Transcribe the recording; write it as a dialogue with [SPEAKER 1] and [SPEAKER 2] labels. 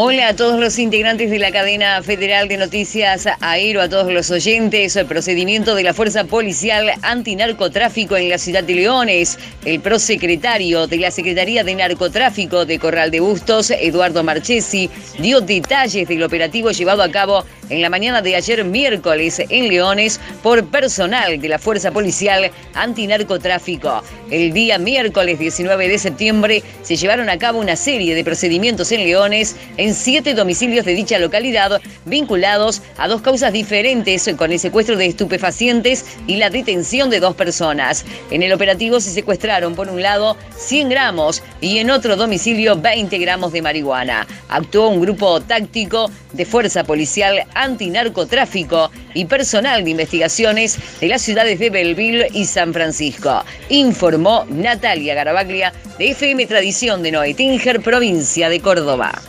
[SPEAKER 1] Hola a todos los integrantes de la cadena federal de noticias Aero, a todos los oyentes. El procedimiento de la Fuerza Policial Antinarcotráfico en la ciudad de Leones. El prosecretario de la Secretaría de Narcotráfico de Corral de Bustos, Eduardo Marchesi, dio detalles del operativo llevado a cabo en la mañana de ayer miércoles en Leones por personal de la Fuerza Policial Antinarcotráfico. El día miércoles 19 de septiembre se llevaron a cabo una serie de procedimientos en Leones siete domicilios de dicha localidad vinculados a dos causas diferentes con el secuestro de estupefacientes y la detención de dos personas. En el operativo se secuestraron por un lado 100 gramos y en otro domicilio 20 gramos de marihuana. Actuó un grupo táctico de Fuerza Policial Antinarcotráfico y personal de investigaciones de las ciudades de Belleville y San Francisco. Informó Natalia Garabaglia de FM Tradición de Noetinger, provincia de Córdoba.